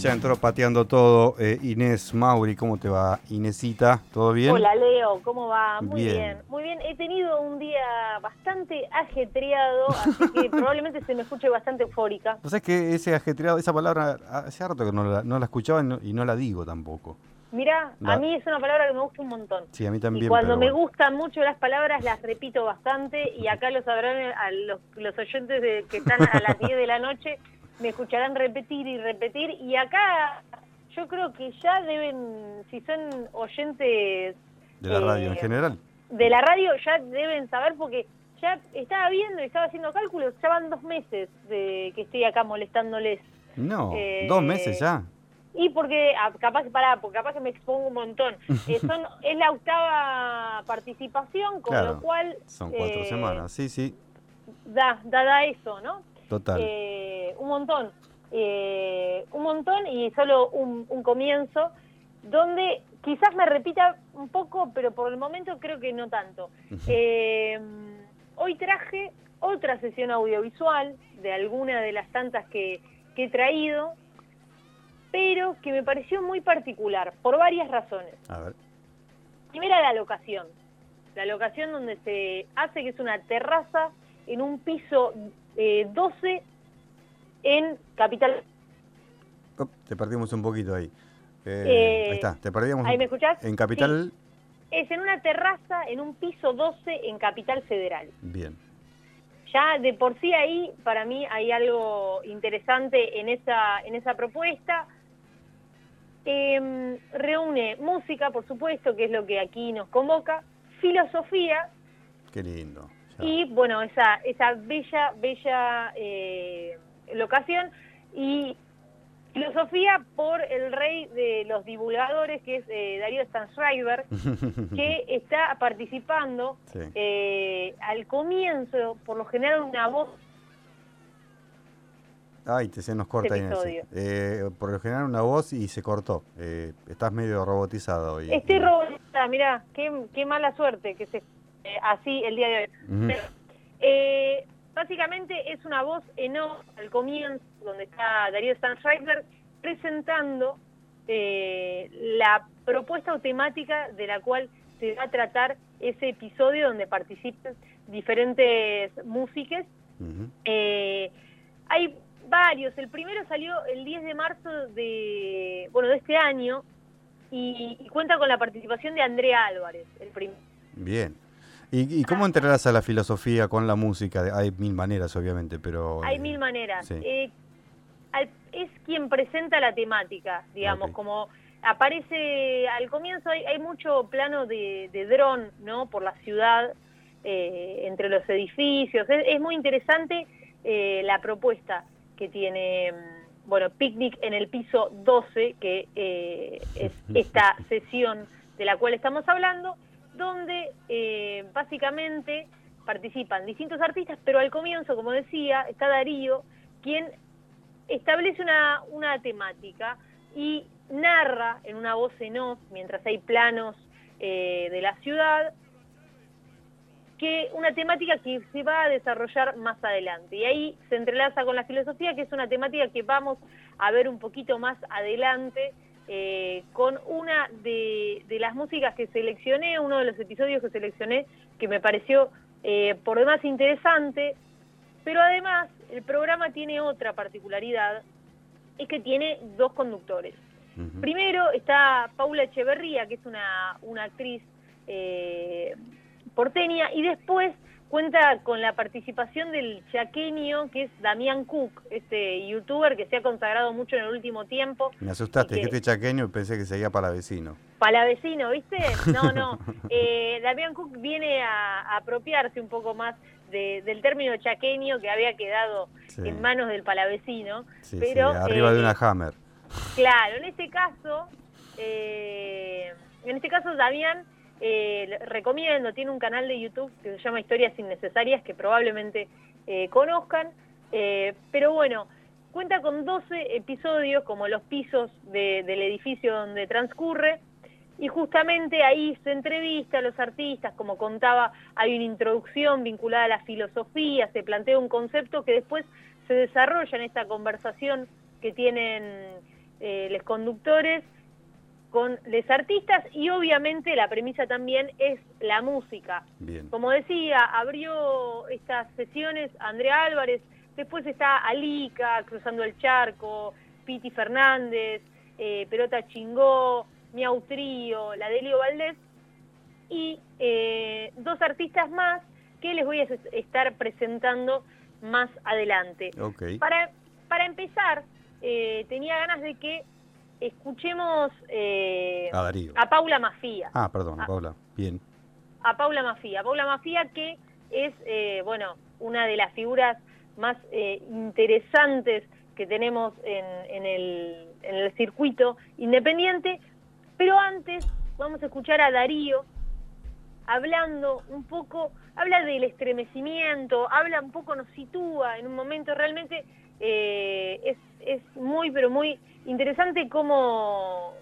ya entró pateando todo eh, Inés Mauri. ¿Cómo te va, Inesita? ¿Todo bien? Hola, Leo. ¿Cómo va? Muy Bien. bien. Muy bien. He tenido un día bastante ajetreado, así que probablemente se me escuche bastante eufórica. ¿Vos sabés que ese ajetreado, esa palabra, hace harto que no la, no la escuchaba y no, y no la digo tampoco? Mirá, La- a mí es una palabra que me gusta un montón. Sí, a mí también. y cuando pero me gustan mucho las palabras, las repito bastante y acá lo sabrán eh, a los, los oyentes de- que están a las 10 de la noche, me escucharán repetir y repetir. Y acá yo creo que ya deben, si son oyentes De la radio en eh, general. de la radio, ya deben saber porque ya estaba viendo y estaba haciendo cálculos, ya van dos meses de que estoy acá molestándoles. No, eh, dos meses ya. Y porque, ah, capaz, pará, porque capaz que me expongo un montón. Eh, son, es la octava participación, con Claro, lo cual Son cuatro eh, semanas. Sí, sí, da, da, da eso, ¿no? Total. Eh, un montón, eh, un montón y solo un, un comienzo, donde quizás me repita un poco, pero por el momento creo que no tanto. Eh, hoy traje otra sesión audiovisual de alguna de las tantas que, que he traído, pero que me pareció muy particular, por varias razones. A ver. Primera, la locación. La locación donde se hace, que es una terraza en un piso eh, 12 en Capital. Te perdimos un poquito ahí. Eh, Eh, ahí está, te perdíamos. ¿Ahí un- me escuchás? En Capital, Es en una terraza en un piso 12 en Capital Federal. bien. Ya de por sí ahí, para mí, hay algo interesante en esa, en esa propuesta. Em, reúne música, por supuesto, que es lo que aquí nos convoca, filosofía Qué lindo. Y, bueno, esa, esa bella, bella eh, locación. Y filosofía por el rey de los divulgadores, que es eh, Darío Stanschreiber, que está participando Sí. eh, al comienzo, por lo general, una voz. Ay, te se nos corta episodio. Eh, por lo general una voz y se cortó. Eh, estás medio robotizado hoy. Estoy Eh, robotizada, mirá, qué, qué mala suerte que se eh, así el día de hoy. Pero, eh, básicamente es una voz en off al comienzo, donde está Darío Stanschreiber presentando eh, la propuesta o temática de la cual se va a tratar ese episodio donde participan diferentes músicas Ujú. Eh, hay varios. El primero salió el 10 de marzo de, bueno, de este año y, y cuenta con la participación de Andrea Álvarez. El prim- Bien. ¿Y, y cómo entrelaza la filosofía con la música? Hay mil maneras, obviamente, pero... Hay eh, mil maneras. sí. Eh, al- es quien presenta la temática, digamos, como aparece al comienzo hay, hay mucho plano de, de dron, ¿no? Por la ciudad, eh, entre los edificios. Es, es muy interesante eh, la propuesta que tiene, mm, bueno, Picnic en el piso 12, que eh, es esta sesión de la cual estamos hablando, donde eh, básicamente participan distintos artistas, pero al comienzo, como decía, está Darío, quien establece una, una temática y narra en una voz en off, mientras hay planos eh, de la ciudad, que una temática que se va a desarrollar más adelante. Y ahí se entrelaza con la filosofía, que es una temática que vamos a ver un poquito más adelante, eh, con una de, de las músicas que seleccioné, uno de los episodios que seleccioné, que me pareció eh, por demás interesante, pero además el programa tiene otra particularidad, es que tiene dos conductores. Primero está Paula Echeverría, que es una, una actriz eh, porteña, y después cuenta con la participación del chaqueño, que es Damián Cook, este youtuber que se ha consagrado mucho en el último tiempo. Me asustaste, que- dijiste chaqueño y pensé que seguía para vecino. Palavecino, ¿viste? No, no. Eh, Damián Cook viene a, a apropiarse un poco más de- del término chaqueño que había quedado Sí. en manos del palavecino. Sí, pero, sí, arriba eh, de una Hammer. Claro, en este caso, eh, en este caso Damián, eh, recomiendo, tiene un canal de YouTube que se llama Historias Innecesarias, que probablemente eh, conozcan, eh, pero bueno, cuenta con 12 episodios como los pisos de- del edificio donde transcurre, y justamente ahí se entrevista a los artistas, como contaba, hay una introducción vinculada a la filosofía, se plantea un concepto que después se desarrolla en esta conversación que tienen los conductores con los artistas y obviamente la premisa también es la música. Como decía, abrió estas sesiones Andrea Álvarez, después está Alica, Cruzando el Charco, Piti Fernández, eh, Pelota Chingó, Miau Trío, la Delio Valdés y eh, dos artistas más que les voy a estar presentando más adelante. Para, para empezar, eh, tenía ganas de que escuchemos eh, a, a, Paula Mafía. Ah, perdón, a, Paula, bien. A Paula Mafía. Paula Mafía que es, eh, bueno, una de las figuras más interesantes que tenemos en, en, el, en el circuito independiente, pero antes vamos a escuchar a Darío hablando un poco, habla del estremecimiento, habla un poco, nos sitúa en un momento realmente eh, es, es muy, pero muy interesante cómo,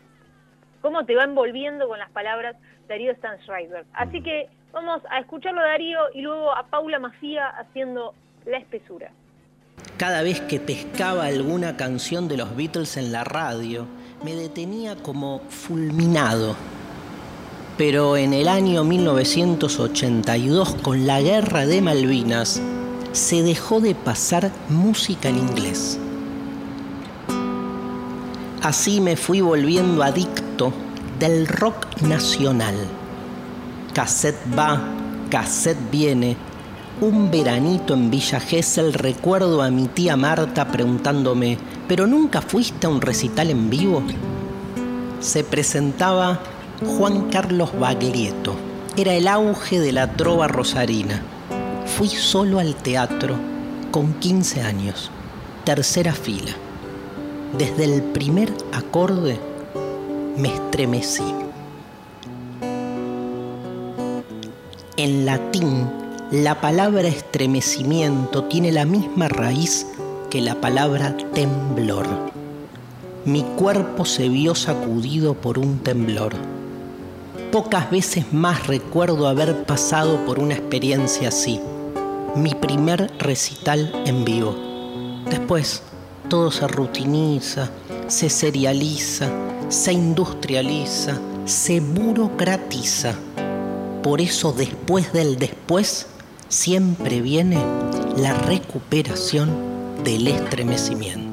cómo te va envolviendo con las palabras Darío Stanschreiber. Así que vamos a escucharlo a Darío y luego a Paula Macía haciendo La espesura. Cada vez que pescaba alguna canción de los Beatles en la radio, me detenía como fulminado. Pero en el año 1982, con la guerra de Malvinas, se dejó de pasar música en inglés. Así me fui volviendo adicto del rock nacional. Cassette va, cassette viene. Un veranito en Villa Gesell recuerdo a mi tía Marta preguntándome, ¿pero nunca fuiste a un recital en vivo? Se presentaba Juan Carlos Baglietto. Era el auge de la trova rosarina fui solo al teatro con 15 años, tercera fila. Desde el primer acorde me estremecí. En latín, la palabra estremecimiento tiene la misma raíz que la palabra temblor. Mi cuerpo se vio sacudido por un temblor. Pocas veces más recuerdo haber pasado por una experiencia así mi primer recital en vivo. Después todo se rutiniza, se serializa, se industrializa, se burocratiza. Por eso después del después siempre viene la recuperación del estremecimiento.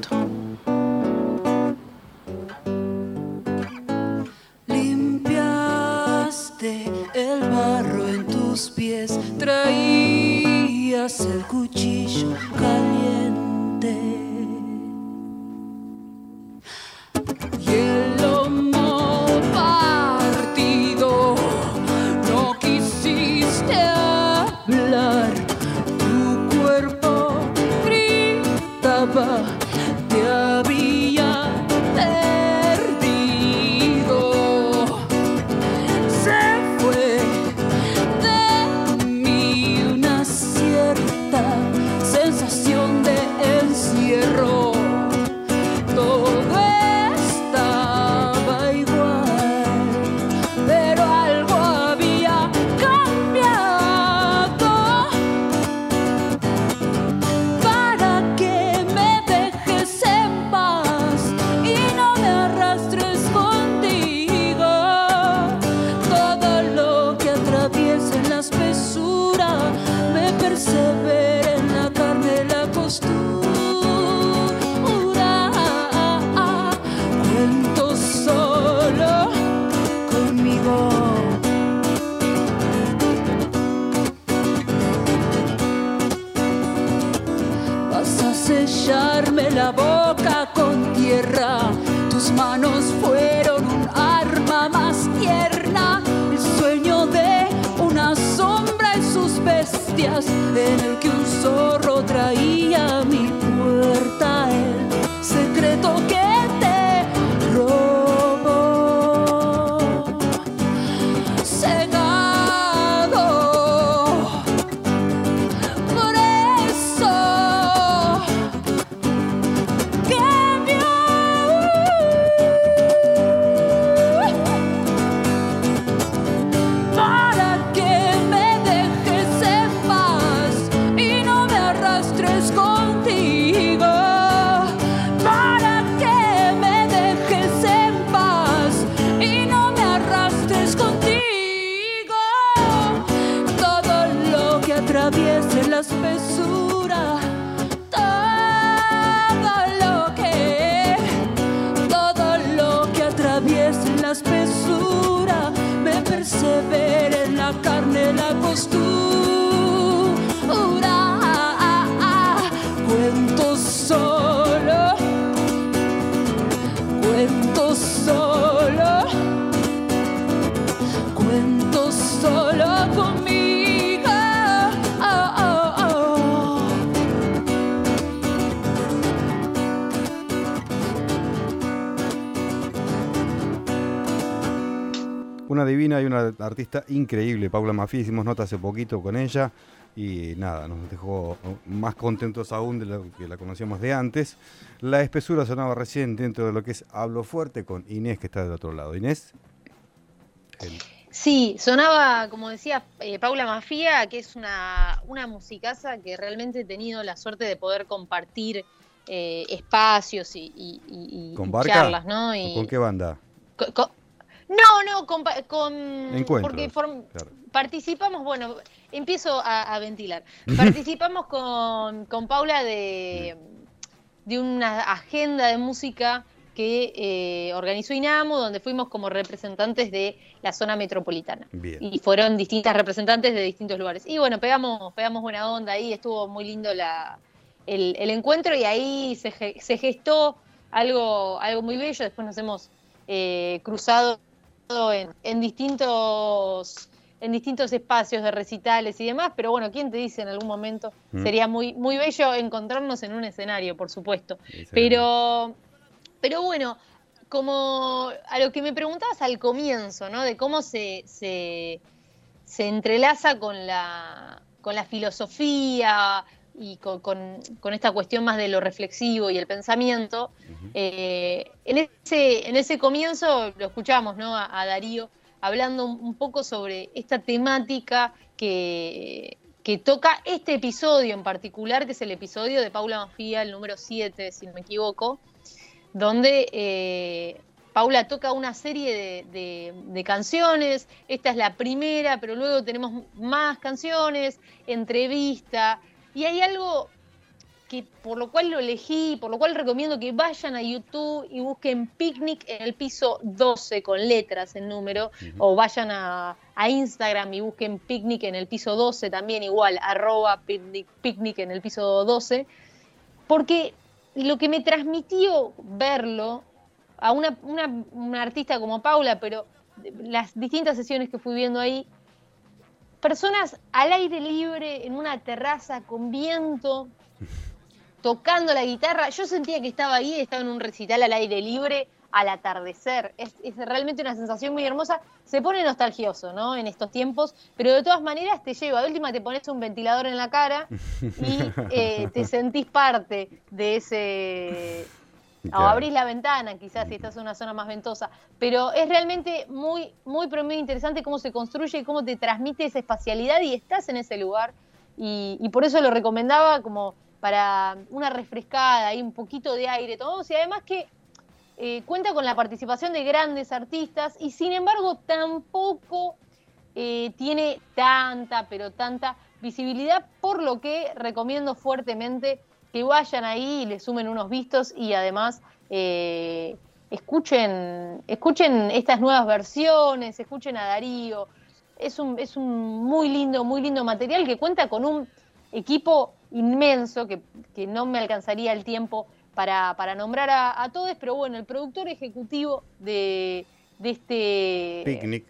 Divina y una artista increíble, Paula Mafí, hicimos nota hace poquito con ella y nada, nos dejó más contentos aún de lo que la conocíamos de antes. La espesura sonaba recién dentro de lo que es Hablo Fuerte con Inés que está del otro lado. Inés. Sí, sonaba, como decía eh, Paula Mafía, que es una, una musicaza que realmente he tenido la suerte de poder compartir eh, espacios y, ¿Con charlas, ¿no? ¿Con qué banda? No, no, con, con porque participamos, bueno, empiezo a, ventilar. Participamos con, con Paula de, de una agenda de música que eh, organizó INAMO, donde fuimos como representantes de la zona metropolitana. Y fueron distintas representantes de distintos lugares. Y bueno, pegamos, pegamos buena onda ahí, estuvo muy lindo la, el, encuentro y ahí se, se, gestó algo, algo muy bello. Después nos hemos eh, cruzado en, en, distintos en distintos espacios de recitales y demás, pero bueno, ¿quién te dice en algún momento? Mm. Sería muy, muy bello encontrarnos en un escenario, por supuesto. Pero, pero bueno, como a lo que me preguntabas al comienzo, ¿no? De cómo se, se, se entrelaza con la, con la filosofía, y con, esta cuestión más de lo reflexivo y el pensamiento, eh, en, ese, en ese comienzo lo escuchamos ¿no? a, Darío hablando un poco sobre esta temática que, que, toca este episodio en particular, que es el episodio de Paula Mafía, el número 7, si no me equivoco, donde eh, Paula toca una serie de, de, canciones, esta es la primera, pero luego tenemos más canciones, entrevista, y hay algo que por lo cual lo elegí, por lo cual recomiendo que vayan a YouTube y busquen Picnic en el piso 12 con letras en número, o vayan a, Instagram y busquen Picnic en el piso 12 también igual, arroba picnic, en el piso 12, porque lo que me transmitió verlo a una, una artista como Paula, pero las distintas sesiones que fui viendo ahí, personas al aire libre, en una terraza con viento, tocando la guitarra. Yo sentía que estaba ahí, estaba en un recital al aire libre al atardecer. Es, realmente una sensación muy hermosa. Se pone nostalgioso, ¿no? En estos tiempos, pero de todas maneras te lleva. De última te pones un ventilador en la cara y eh, te sentís parte de ese o abrís la ventana, quizás si estás en una zona más ventosa. Pero es realmente muy, muy, pero muy interesante cómo se construye y cómo te transmite esa espacialidad y estás en ese lugar. Y, por eso lo recomendaba como para una refrescada y un poquito de aire tomamos. Y además que eh, cuenta con la participación de grandes artistas y sin embargo tampoco eh, tiene tanta, pero tanta visibilidad, por lo que recomiendo fuertemente que vayan ahí y le sumen unos vistos y además eh, escuchen, escuchen estas nuevas versiones, escuchen a Darío. Es un, es un muy lindo, muy lindo material que cuenta con un equipo inmenso que, no me alcanzaría el tiempo para, nombrar a, todos, pero bueno, el productor ejecutivo de, este... Picnic.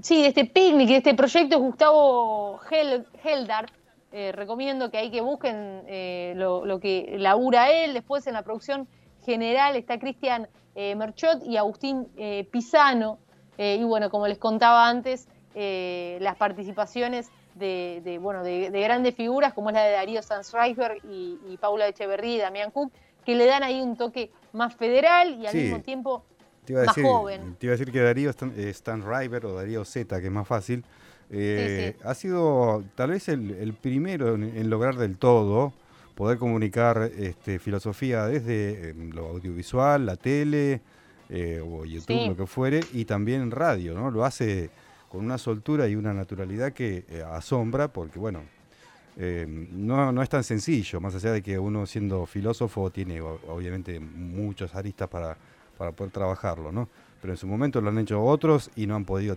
Sí, de este picnic, de este proyecto es Gustavo Heldart, eh, recomiendo que hay que busquen eh, lo, que labura él. Después en la producción general está Cristian eh, Merchot y Agustín Pisano. y bueno, como les contaba antes, las participaciones de, bueno, de, grandes figuras como es la de Darío Sanzreiber y, y Paula Echeverría y Damián Cook, que le dan ahí un toque más federal y al mismo tiempo más joven. Te iba a decir que Darío Stan, o Darío Z, que es más fácil, eh, ha sido tal vez el, primero en, lograr del todo poder comunicar este, filosofía desde em, lo audiovisual, la tele eh, o YouTube, lo que fuere, y también en radio, ¿no? Lo hace con una soltura y una naturalidad que eh, asombra, porque bueno, em, no, no, es tan sencillo, más allá de que uno siendo filósofo tiene obviamente muchos aristas para, para poder trabajarlo, ¿no? Pero en su momento lo han hecho otros y no han podido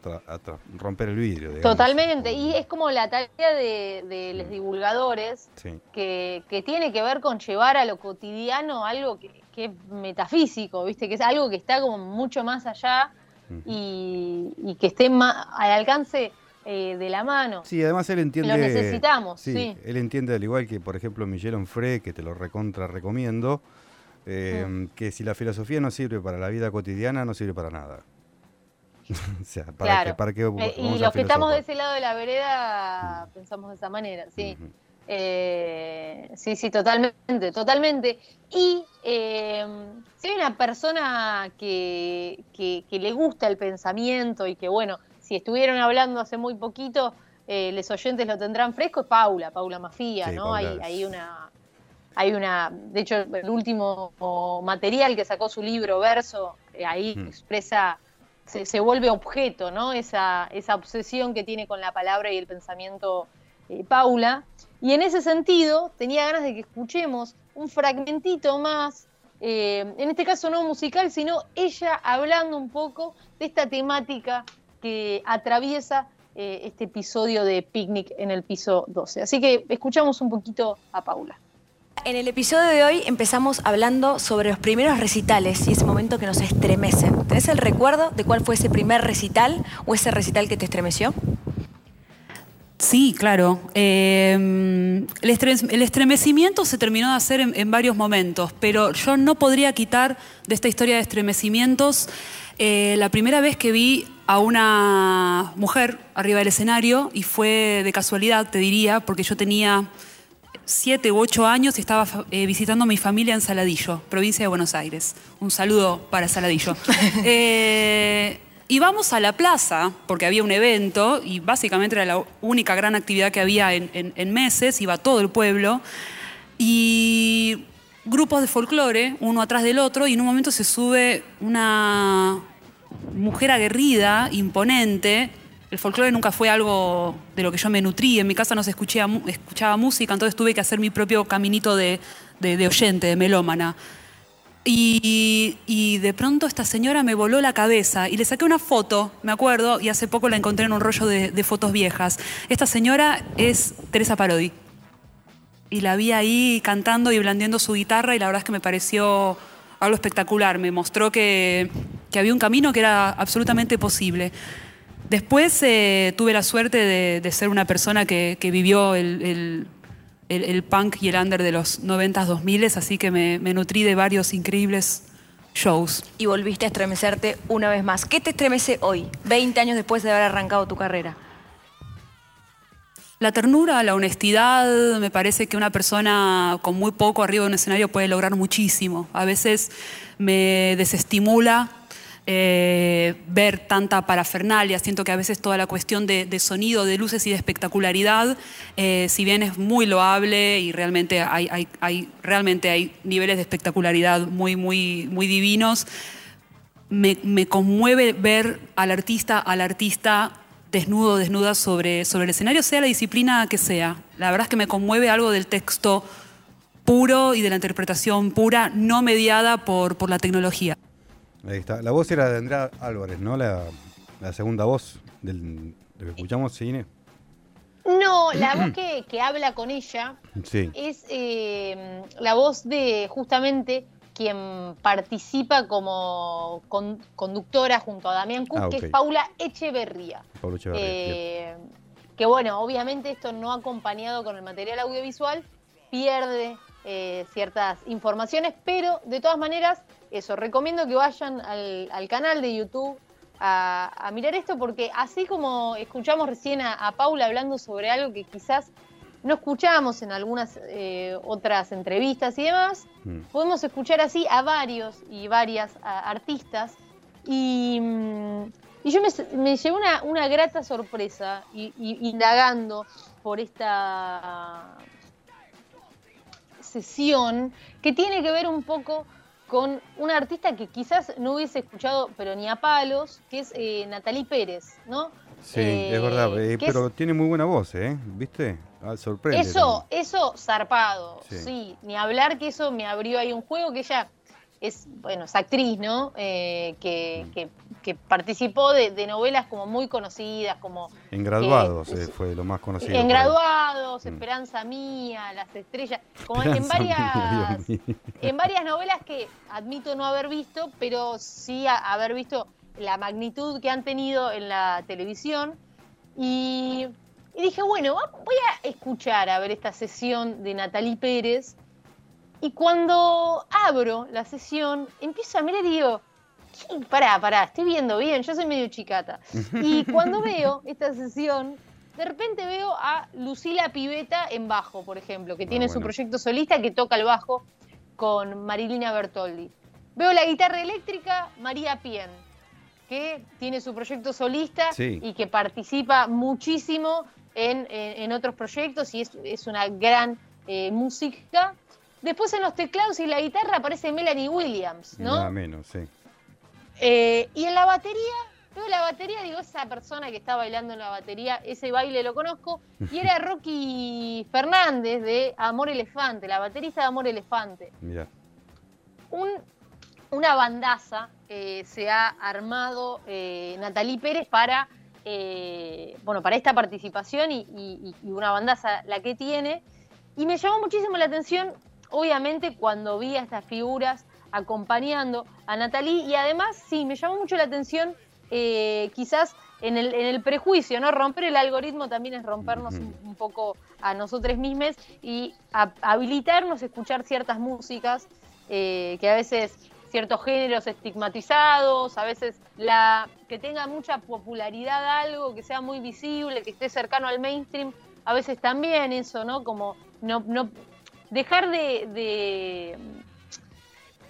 romper el vidrio. Totalmente, y es como la tarea de, los divulgadores, que, tiene que ver con llevar a lo cotidiano algo que, es metafísico, ¿viste? que es algo que está como mucho más allá y, que esté más al alcance eh, de la mano. Sí, además él entiende. Lo necesitamos, sí, Él entiende, al igual que, por ejemplo, Miguel Onfray, que te lo recontra recomiendo, Em, que si la filosofía no sirve para la vida cotidiana, no sirve para nada. o sea, para para eh, y los que estamos de ese lado de la vereda pensamos de esa manera, sí. Eh, sí, sí, totalmente, totalmente. Y eh, si hay una persona que, que, le gusta el pensamiento y que, bueno, si estuvieron hablando hace muy poquito, eh, los oyentes lo tendrán fresco, es Paula, Paula Mafía, ¿no? Hay, hay, una, hay una, de hecho, el último material que sacó su libro Verso, eh, ahí mm. expresa, se, se, vuelve objeto, ¿no? Esa, esa obsesión que tiene con la palabra y el pensamiento Paula. Y en ese sentido, tenía ganas de que escuchemos un fragmentito más, eh, en este caso no musical, sino ella hablando un poco de esta temática que atraviesa eh, este episodio de Picnic en el piso 12. Así que escuchamos un poquito a Paula. En el episodio de hoy empezamos hablando sobre los primeros recitales y ese momento que nos estremece. ¿Tenés el recuerdo de cuál fue ese primer recital o ese recital que te estremeció? Sí, claro. Em, el, estremecimiento se terminó de hacer en, varios momentos, pero yo no podría quitar de esta historia de estremecimientos eh, la primera vez que vi a una mujer arriba del escenario y fue de casualidad, te diría, porque yo tenía siete u ocho años y estaba eh, visitando a mi familia en Saladillo, provincia de Buenos Aires. Un saludo para Saladillo. eh, Íbamos a la plaza, porque había un evento, y básicamente era la única gran actividad que había en, meses, iba todo el pueblo, y grupos de folclore, uno atrás del otro, y en un momento se sube una mujer aguerrida, imponente. El folclore nunca fue algo de lo que yo me nutrí, en mi casa no se escuchaba, escuchaba música, entonces tuve que hacer mi propio caminito de, de oyente, de melómana. Y, de pronto esta señora me voló la cabeza y le saqué una foto, me acuerdo, y hace poco la encontré en un rollo de, fotos viejas. Esta señora es Teresa Parodi. Y la vi ahí cantando y blandiendo su guitarra y la verdad es que me pareció algo espectacular. Me mostró que, había un camino que era absolutamente posible. Después eh, tuve la suerte de, ser una persona que, vivió el el, punk y el under de los 90s, 2000 así que me, nutrí de varios increíbles shows. Y volviste a estremecerte una vez más. ¿Qué te estremece hoy, 20 años después de haber arrancado tu carrera? La ternura, la honestidad, me parece que una persona con muy poco arriba de un escenario puede lograr muchísimo. A veces me desestimula eh, ver tanta parafernalia. Siento que a veces toda la cuestión de, sonido, de luces y de espectacularidad, eh, si bien es muy loable y realmente hay, realmente hay niveles de espectacularidad muy, muy, muy divinos, me, conmueve ver al artista, al artista desnudo, desnuda sobre, sobre el escenario, sea la disciplina que sea. La verdad es que me conmueve algo del texto puro y de la interpretación pura, no mediada por, por la tecnología. Ahí está. La voz era de Andrea Álvarez, ¿no? La, segunda voz del, de que escuchamos, cine. No, la voz que, habla con ella es eh, la voz de justamente quien participa como conductora junto a Damián Cook, ah, que es Paula Echeverría. Paula Echeverría. Eh, que bueno, obviamente esto no acompañado con el material audiovisual, pierde eh, ciertas informaciones, pero de todas maneras eso, recomiendo que vayan al, canal de YouTube a, mirar esto porque así como escuchamos recién a, Paula hablando sobre algo que quizás no escuchamos en algunas eh, otras entrevistas y demás, mm. podemos escuchar así a varios y varias artistas y, mm, yo me, llevé una, grata sorpresa indagando por esta sesión que tiene que ver un poco con una artista que quizás no hubiese escuchado, pero ni a palos, que es eh, Natalie Pérez, ¿no? Sí, es eh, verdad, eh, pero tiene muy buena voz, ¿eh? ¿Viste? Ah, sorprende. Eso, eso zarpado, sí. Ni hablar que eso me abrió ahí un juego que ella es, bueno, es actriz, ¿no? Eh, que, que, participó de, novelas como muy conocidas, como... En Graduados fue lo más conocido. En Graduados, mm. Esperanza Mía, Las Estrellas, como en varias, en varias novelas que admito no haber visto, pero sí haber visto la magnitud que han tenido en la televisión. Y, y dije, bueno, voy a escuchar a ver esta sesión de Natalie Pérez y cuando abro la sesión, empiezo a mirar y digo, pará, pará, estoy viendo bien, yo soy medio chicata. Y cuando veo esta sesión, de repente veo a Lucila Piveta en bajo, por ejemplo, que Ah, tiene su proyecto solista que toca el bajo con Marilina Bertoldi. Veo la guitarra eléctrica María Pien, que tiene su proyecto solista Sí. y que participa muchísimo en, en- en otros proyectos y es, es una gran eh, música. Después en los teclados y la guitarra aparece Melanie Williams, ¿no? Nada menos, sí. Eh, y en la batería, veo la batería, digo, esa persona que está bailando en la batería, ese baile lo conozco, y era Rocky Fernández de Amor Elefante, la baterista de Amor Elefante. Mira. Un- una bandaza eh, se ha armado eh, Natalí Pérez para, eh, bueno, para esta participación y, y- y una bandaza la que tiene. Y me llamó muchísimo la atención, obviamente, cuando vi a estas figuras acompañando a Natalí. Y además, sí, me llamó mucho la atención, eh, quizás en el, en el prejuicio, ¿no? Romper el algoritmo también es rompernos un, un poco a nosotros mismos y a- habilitarnos a escuchar ciertas músicas eh, que a veces ciertos géneros estigmatizados, a veces la que tenga mucha popularidad algo, que sea muy visible, que esté cercano al mainstream, a veces también eso, ¿no? Como no, no dejar de, de,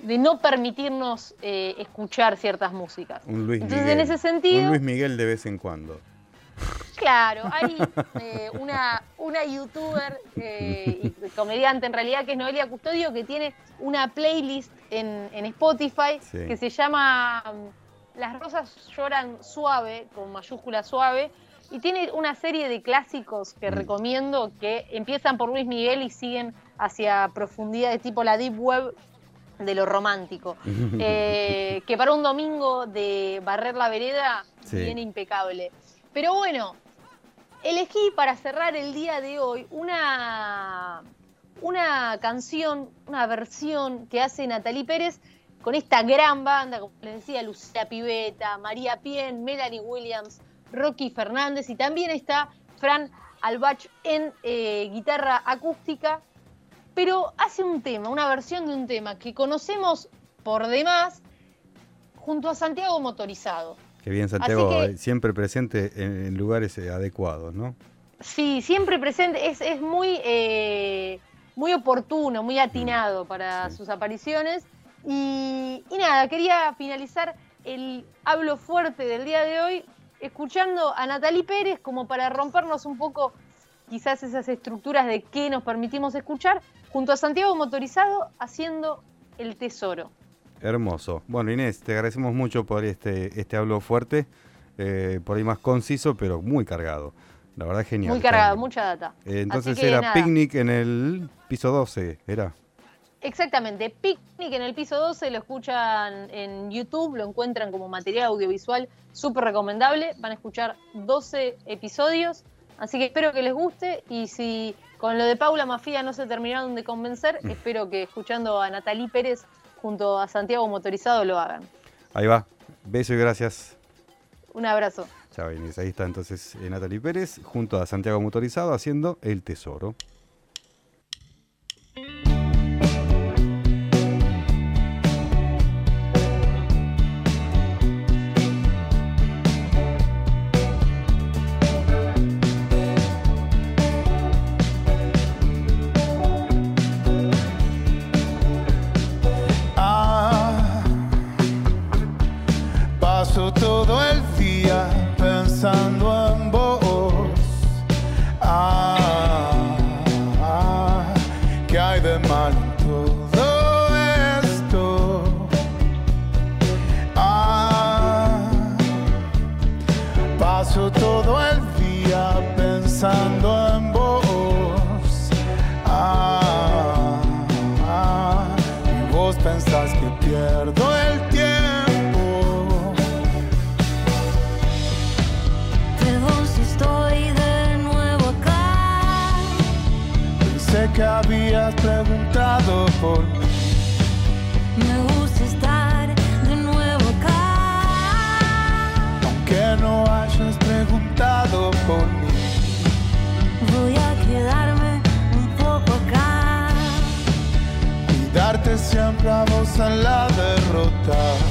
de no permitirnos eh, escuchar ciertas músicas. Un Luis Entonces, Miguel. en ese sentido, Un Luis Miguel de vez en cuando. Claro, hay eh, una, una youtuber eh, y comediante en realidad que es Noelia Custodio que tiene una playlist en, en Spotify Sí. que se llama mm, Las rosas lloran suave, con mayúscula suave, y tiene una serie de clásicos que Mm. recomiendo que empiezan por Luis Miguel y siguen hacia profundidades tipo la Deep Web de lo romántico. Eh, que para un domingo de barrer la vereda Sí. viene impecable. Pero bueno, elegí para cerrar el día de hoy una, una canción, una versión que hace Natalie Pérez con esta gran banda, como les decía, Lucía Piveta, María Pien, Melanie Williams, Rocky Fernández y también está Fran Albach en eh, guitarra acústica, pero hace un tema, una versión de un tema que conocemos por demás junto a Santiago Motorizado. Que bien, Santiago, que- siempre presente en, en lugares eh, adecuados, ¿no? Sí, siempre presente, es, es muy, eh, muy oportuno, muy atinado para Sí. sus apariciones. Y, y nada, quería finalizar el hablo fuerte del día de hoy escuchando a Natalie Pérez como para rompernos un poco quizás esas estructuras de qué nos permitimos escuchar, junto a Santiago Motorizado haciendo el tesoro. Hermoso. Bueno, Inés, te agradecemos mucho por este, este hablo fuerte, eh, por ahí más conciso, pero muy cargado. La verdad, genial. Muy cargado, mucha data. Eh, entonces era nada. picnic en el piso 12, era. Exactamente, Picnic en el piso 12 lo escuchan en YouTube, lo encuentran como material audiovisual súper recomendable, van a escuchar 12 episodios, así que espero que les guste y si con lo de Paula Mafia no se terminaron de convencer, Mm. espero que escuchando a Natalie Pérez junto a Santiago Motorizado lo hagan. Ahí va. Beso y gracias. Un abrazo. Chao, Inés. Ahí está entonces eh, Natalie Pérez junto a Santiago Motorizado haciendo El Tesoro. Ah, siempre a vos en la derrota.